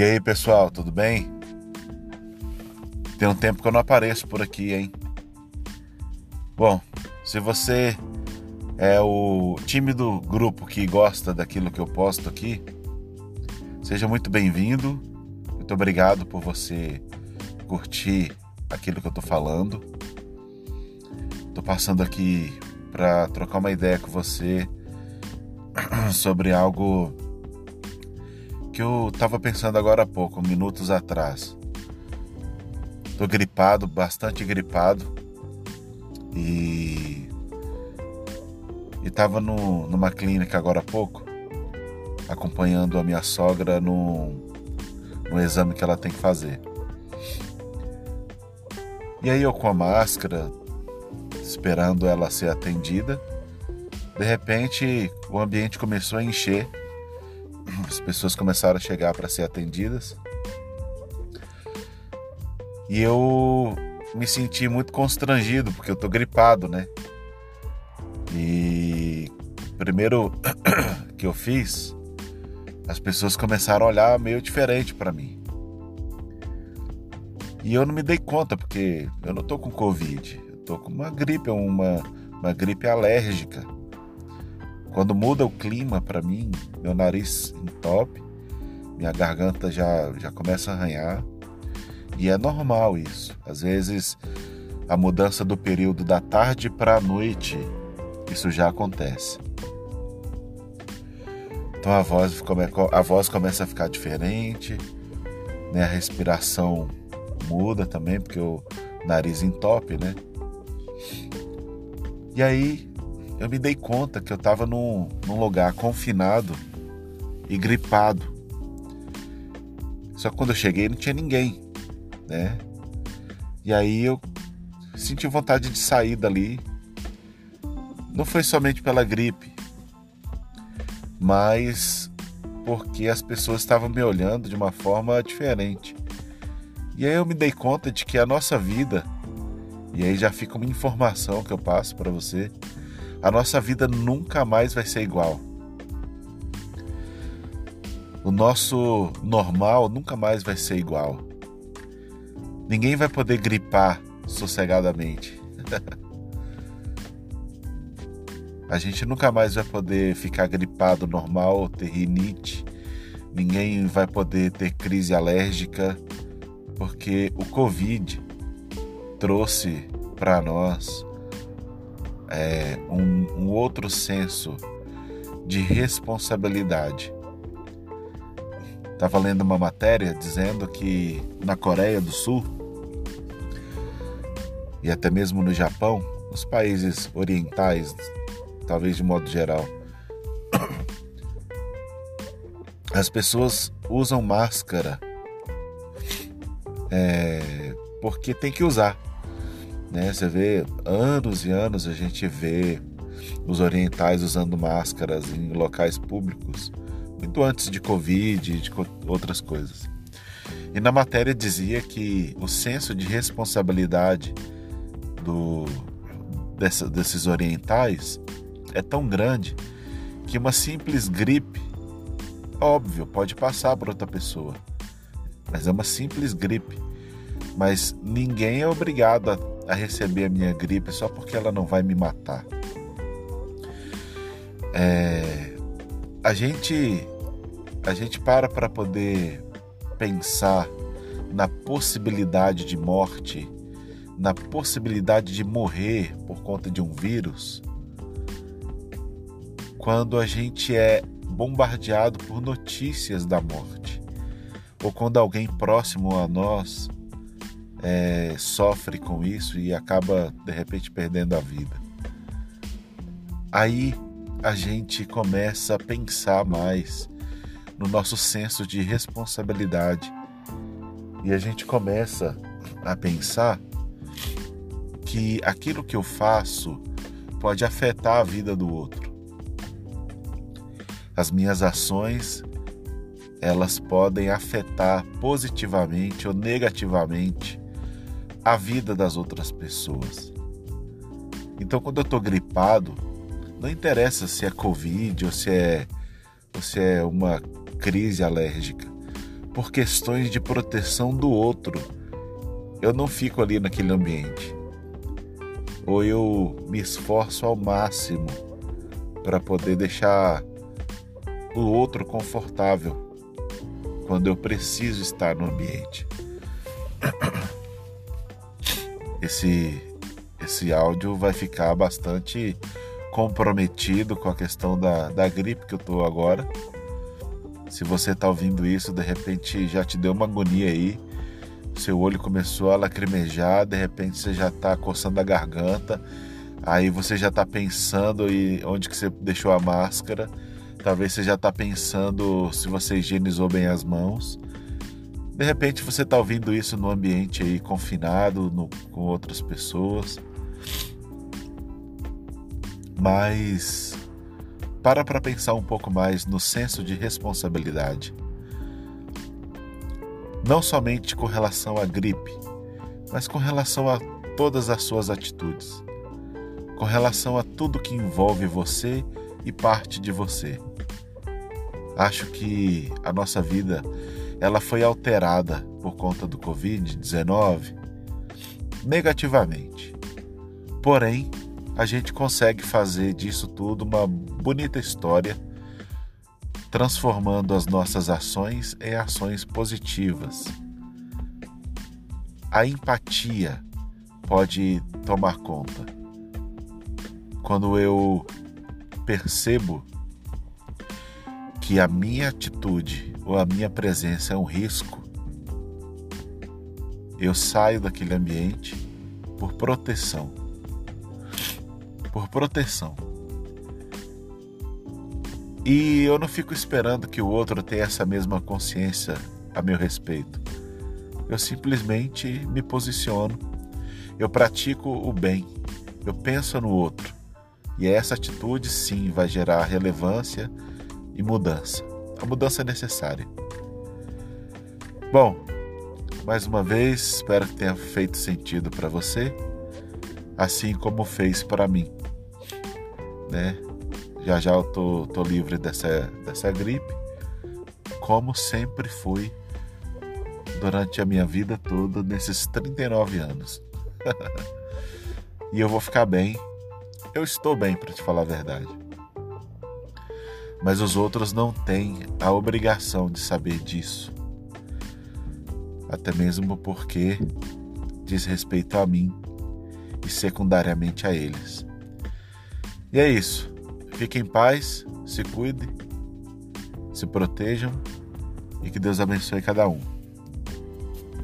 E aí, pessoal, tudo bem? Tem um tempo que eu não apareço por aqui, hein? Bom, se você é o time do grupo que gosta daquilo que eu posto aqui, seja muito bem-vindo. Muito obrigado por você curtir aquilo que eu tô falando. Tô passando aqui para trocar uma ideia com você sobre algo que eu tava pensando agora há pouco, minutos atrás. Tô gripado, bastante gripado. E e tava no, numa clínica agora há pouco, acompanhando a minha sogra no, no exame que ela tem que fazer. E aí eu com a máscara, esperando ela ser atendida, de repente o ambiente começou a encher, as pessoas começaram a chegar para ser atendidas. E eu me senti muito constrangido, porque eu tô gripado, né? E primeiro que eu fiz, as pessoas começaram a olhar meio diferente para mim. E eu não me dei conta, porque eu não tô com Covid, eu tô com uma gripe, uma, uma gripe alérgica. Quando muda o clima para mim, meu nariz entope, minha garganta já, já começa a arranhar. E é normal isso. Às vezes a mudança do período da tarde para a noite, isso já acontece. Então a voz, a voz começa a ficar diferente, né? a respiração muda também, porque o nariz entope, né? E aí eu me dei conta que eu estava num, num lugar confinado e gripado. Só que quando eu cheguei não tinha ninguém, né? E aí eu senti vontade de sair dali. Não foi somente pela gripe, mas porque as pessoas estavam me olhando de uma forma diferente. E aí eu me dei conta de que a nossa vida, e aí já fica uma informação que eu passo para você, a nossa vida nunca mais vai ser igual. O nosso normal nunca mais vai ser igual. Ninguém vai poder gripar sossegadamente. a gente nunca mais vai poder ficar gripado normal, ter rinite. Ninguém vai poder ter crise alérgica, porque o Covid trouxe para nós é, um, um outro senso de responsabilidade. Estava lendo uma matéria dizendo que na Coreia do Sul e até mesmo no Japão, nos países orientais, talvez de modo geral, as pessoas usam máscara é, porque tem que usar né? Você vê anos e anos a gente vê os orientais usando máscaras em locais públicos, muito antes de Covid e de outras coisas. E na matéria dizia que o senso de responsabilidade do, dessa, desses orientais é tão grande que uma simples gripe, óbvio, pode passar para outra pessoa, mas é uma simples gripe. Mas ninguém é obrigado a a receber a minha gripe só porque ela não vai me matar. É, a gente a gente para para poder pensar na possibilidade de morte, na possibilidade de morrer por conta de um vírus, quando a gente é bombardeado por notícias da morte, ou quando alguém próximo a nós é, sofre com isso e acaba de repente perdendo a vida. Aí a gente começa a pensar mais no nosso senso de responsabilidade e a gente começa a pensar que aquilo que eu faço pode afetar a vida do outro. As minhas ações elas podem afetar positivamente ou negativamente a vida das outras pessoas. Então, quando eu estou gripado, não interessa se é Covid ou se é, ou se é uma crise alérgica. por questões de proteção do outro, eu não fico ali naquele ambiente. Ou eu me esforço ao máximo para poder deixar o outro confortável quando eu preciso estar no ambiente. Esse esse áudio vai ficar bastante comprometido com a questão da, da gripe que eu tô agora. Se você tá ouvindo isso, de repente já te deu uma agonia aí, seu olho começou a lacrimejar, de repente você já tá coçando a garganta, aí você já tá pensando e onde que você deixou a máscara, talvez você já tá pensando se você higienizou bem as mãos. De repente você tá ouvindo isso no ambiente aí confinado, no, com outras pessoas. Mas para para pensar um pouco mais no senso de responsabilidade. Não somente com relação à gripe, mas com relação a todas as suas atitudes, com relação a tudo que envolve você e parte de você. Acho que a nossa vida ela foi alterada por conta do Covid-19 negativamente. Porém, a gente consegue fazer disso tudo uma bonita história, transformando as nossas ações em ações positivas. A empatia pode tomar conta. Quando eu percebo que a minha atitude ou a minha presença é um risco, eu saio daquele ambiente por proteção por proteção. E eu não fico esperando que o outro tenha essa mesma consciência a meu respeito. Eu simplesmente me posiciono, eu pratico o bem, eu penso no outro. E essa atitude sim vai gerar relevância e mudança. A mudança é necessária. Bom, mais uma vez, espero que tenha feito sentido para você, assim como fez para mim né? Já já eu tô, tô livre dessa, dessa gripe, como sempre fui durante a minha vida toda, nesses 39 anos. e eu vou ficar bem. Eu estou bem, para te falar a verdade. Mas os outros não têm a obrigação de saber disso. Até mesmo porque diz respeito a mim e secundariamente a eles. E é isso. Fique em paz, se cuide, se protejam e que Deus abençoe cada um.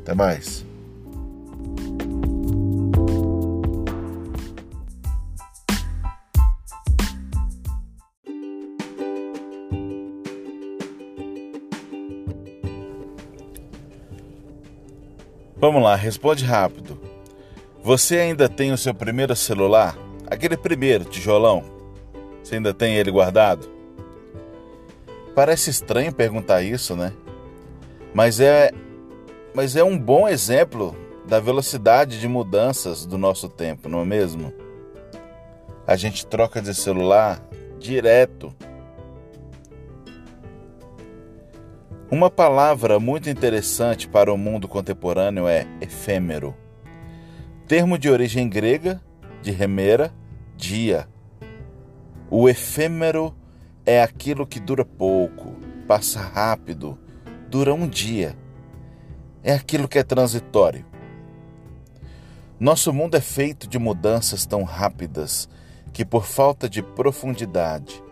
Até mais. Vamos lá, responde rápido. Você ainda tem o seu primeiro celular? Aquele primeiro tijolão, você ainda tem ele guardado? Parece estranho perguntar isso, né? Mas é mas é um bom exemplo da velocidade de mudanças do nosso tempo, não é mesmo? A gente troca de celular direto. Uma palavra muito interessante para o mundo contemporâneo é efêmero. Termo de origem grega, de remera, dia. O efêmero é aquilo que dura pouco, passa rápido, dura um dia. É aquilo que é transitório. Nosso mundo é feito de mudanças tão rápidas que, por falta de profundidade,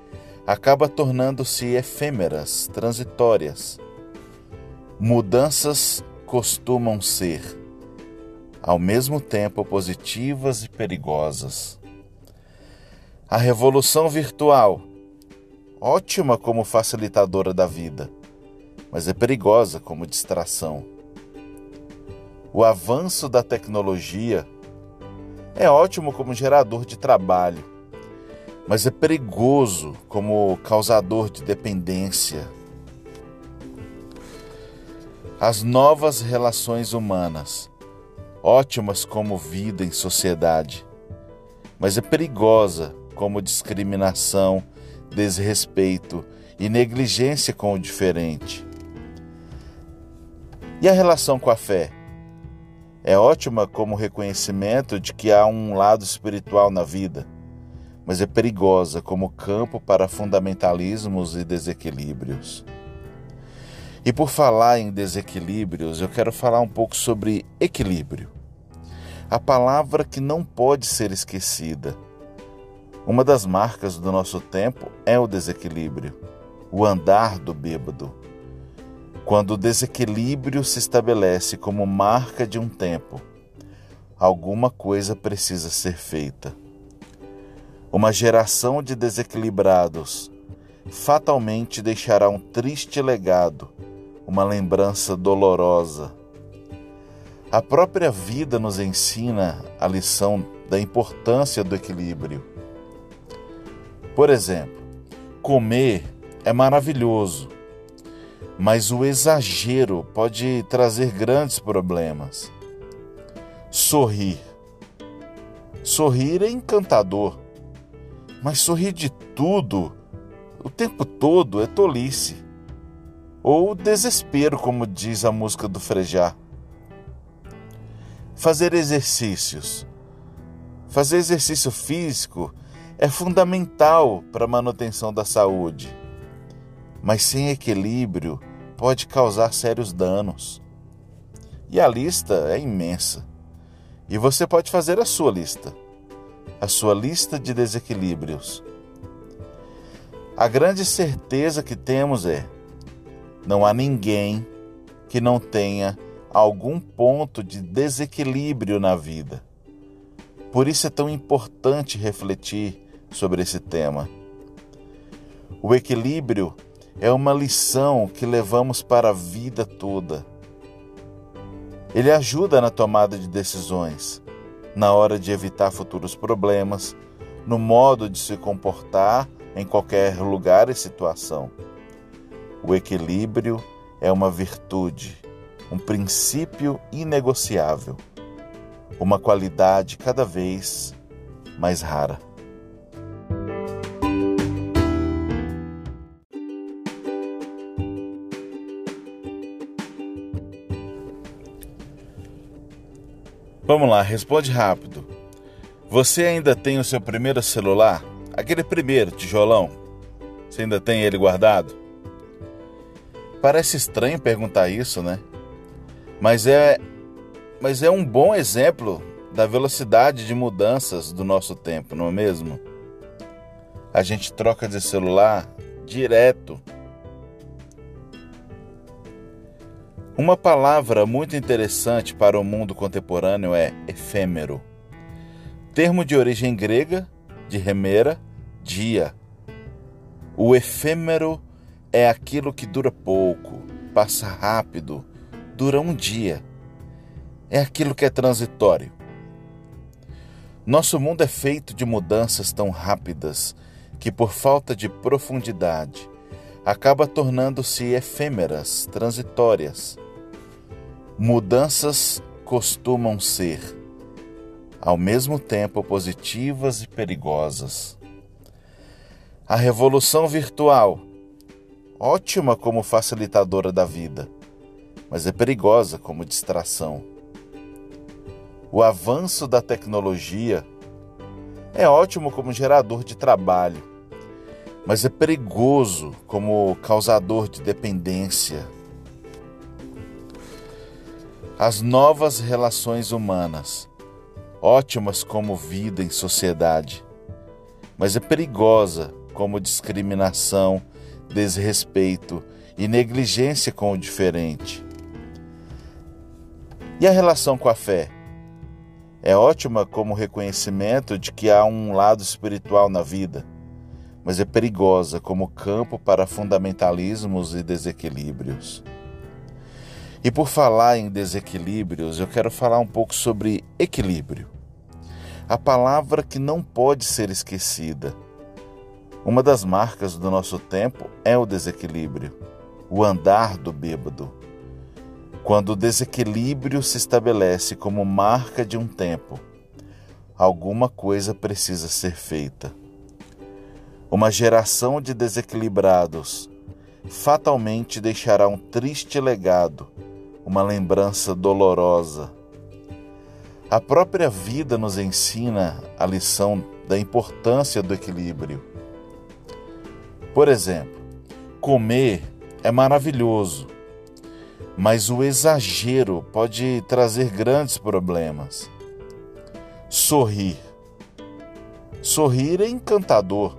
acaba tornando-se efêmeras, transitórias. Mudanças costumam ser, ao mesmo tempo, positivas e perigosas. A revolução virtual, ótima como facilitadora da vida, mas é perigosa como distração. O avanço da tecnologia é ótimo como gerador de trabalho, mas é perigoso como causador de dependência. As novas relações humanas, ótimas como vida em sociedade, mas é perigosa como discriminação, desrespeito e negligência com o diferente. E a relação com a fé? É ótima como reconhecimento de que há um lado espiritual na vida, mas é perigosa como campo para fundamentalismos e desequilíbrios. E por falar em desequilíbrios, eu quero falar um pouco sobre equilíbrio. A palavra que não pode ser esquecida. Uma das marcas do nosso tempo é o desequilíbrio, o andar do bêbado. Quando o desequilíbrio se estabelece como marca de um tempo, alguma coisa precisa ser feita. Uma geração de desequilibrados fatalmente deixará um triste legado, uma lembrança dolorosa. A própria vida nos ensina a lição da importância do equilíbrio. Por exemplo, comer é maravilhoso mas o exagero pode trazer grandes problemas. Sorrir. Sorrir é encantador, mas sorrir de tudo, o tempo todo, é tolice. Ou desespero, como diz a música do Frejá. Fazer exercícios. Fazer exercício físico é fundamental para a manutenção da saúde, mas sem equilíbrio pode causar sérios danos. E a lista é imensa. E você pode fazer a sua lista, a sua lista de desequilíbrios. A grande certeza que temos é: não há ninguém que não tenha algum ponto de desequilíbrio na vida. Por isso é tão importante refletir sobre esse tema. O equilíbrio é uma lição que levamos para a vida toda. Ele ajuda na tomada de decisões, na hora de evitar futuros problemas, no modo de se comportar em qualquer lugar e situação. O equilíbrio é uma virtude, um princípio inegociável, uma qualidade cada vez mais rara. Vamos lá, responde rápido. Você ainda tem o seu primeiro celular? Aquele primeiro, tijolão? Você ainda tem ele guardado? Parece estranho perguntar isso, né? Mas é mas é um bom exemplo da velocidade de mudanças do nosso tempo, não é mesmo? A gente troca de celular direto Uma palavra muito interessante para o mundo contemporâneo é efêmero. Termo de origem grega, de remera, dia. O efêmero é aquilo que dura pouco, passa rápido, dura um dia. É aquilo que é transitório. Nosso mundo é feito de mudanças tão rápidas que, por falta de profundidade, acaba tornando-se efêmeras, transitórias. Mudanças costumam ser, ao mesmo tempo, positivas e perigosas. A revolução virtual, ótima como facilitadora da vida, mas é perigosa como distração. O avanço da tecnologia é ótimo como gerador de trabalho, mas é perigoso como causador de dependência as novas relações humanas, ótimas como vida em sociedade, mas é perigosa como discriminação, desrespeito e negligência com o diferente. E a relação com a fé? É ótima como reconhecimento de que há um lado espiritual na vida, mas é perigosa como campo para fundamentalismos e desequilíbrios. E por falar em desequilíbrios, eu quero falar um pouco sobre equilíbrio. A palavra que não pode ser esquecida. Uma das marcas do nosso tempo é o desequilíbrio, o andar do bêbado. Quando o desequilíbrio se estabelece como marca de um tempo, alguma coisa precisa ser feita. Uma geração de desequilibrados fatalmente deixará um triste legado uma lembrança dolorosa. A própria vida nos ensina a lição da importância do equilíbrio. Por exemplo, comer é maravilhoso, mas o exagero pode trazer grandes problemas. Sorrir. Sorrir é encantador,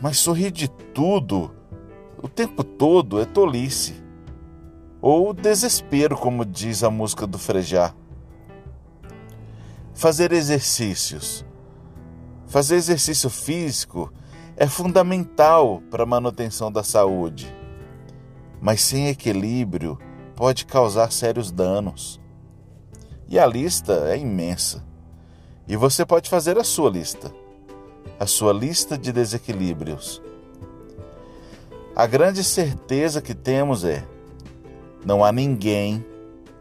mas sorrir de tudo, o tempo todo, é tolice. Ou desespero, como diz a música do Frejá. Fazer exercícios. Fazer exercício físico é fundamental para a manutenção da saúde, mas sem equilíbrio pode causar sérios danos. E a lista é imensa. E você pode fazer a sua lista, a sua lista de desequilíbrios. A grande certeza que temos é: não há ninguém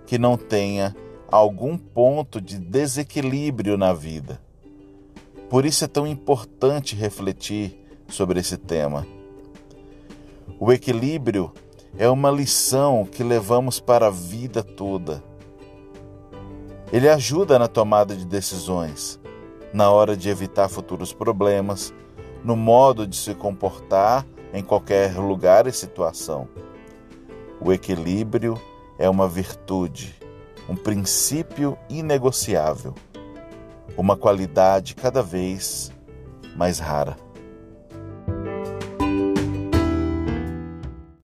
que não tenha algum ponto de desequilíbrio na vida. Por isso é tão importante refletir sobre esse tema. O equilíbrio é uma lição que levamos para a vida toda. Ele ajuda na tomada de decisões, na hora de evitar futuros problemas, no modo de se comportar em qualquer lugar e situação. O equilíbrio é uma virtude, um princípio inegociável, uma qualidade cada vez mais rara.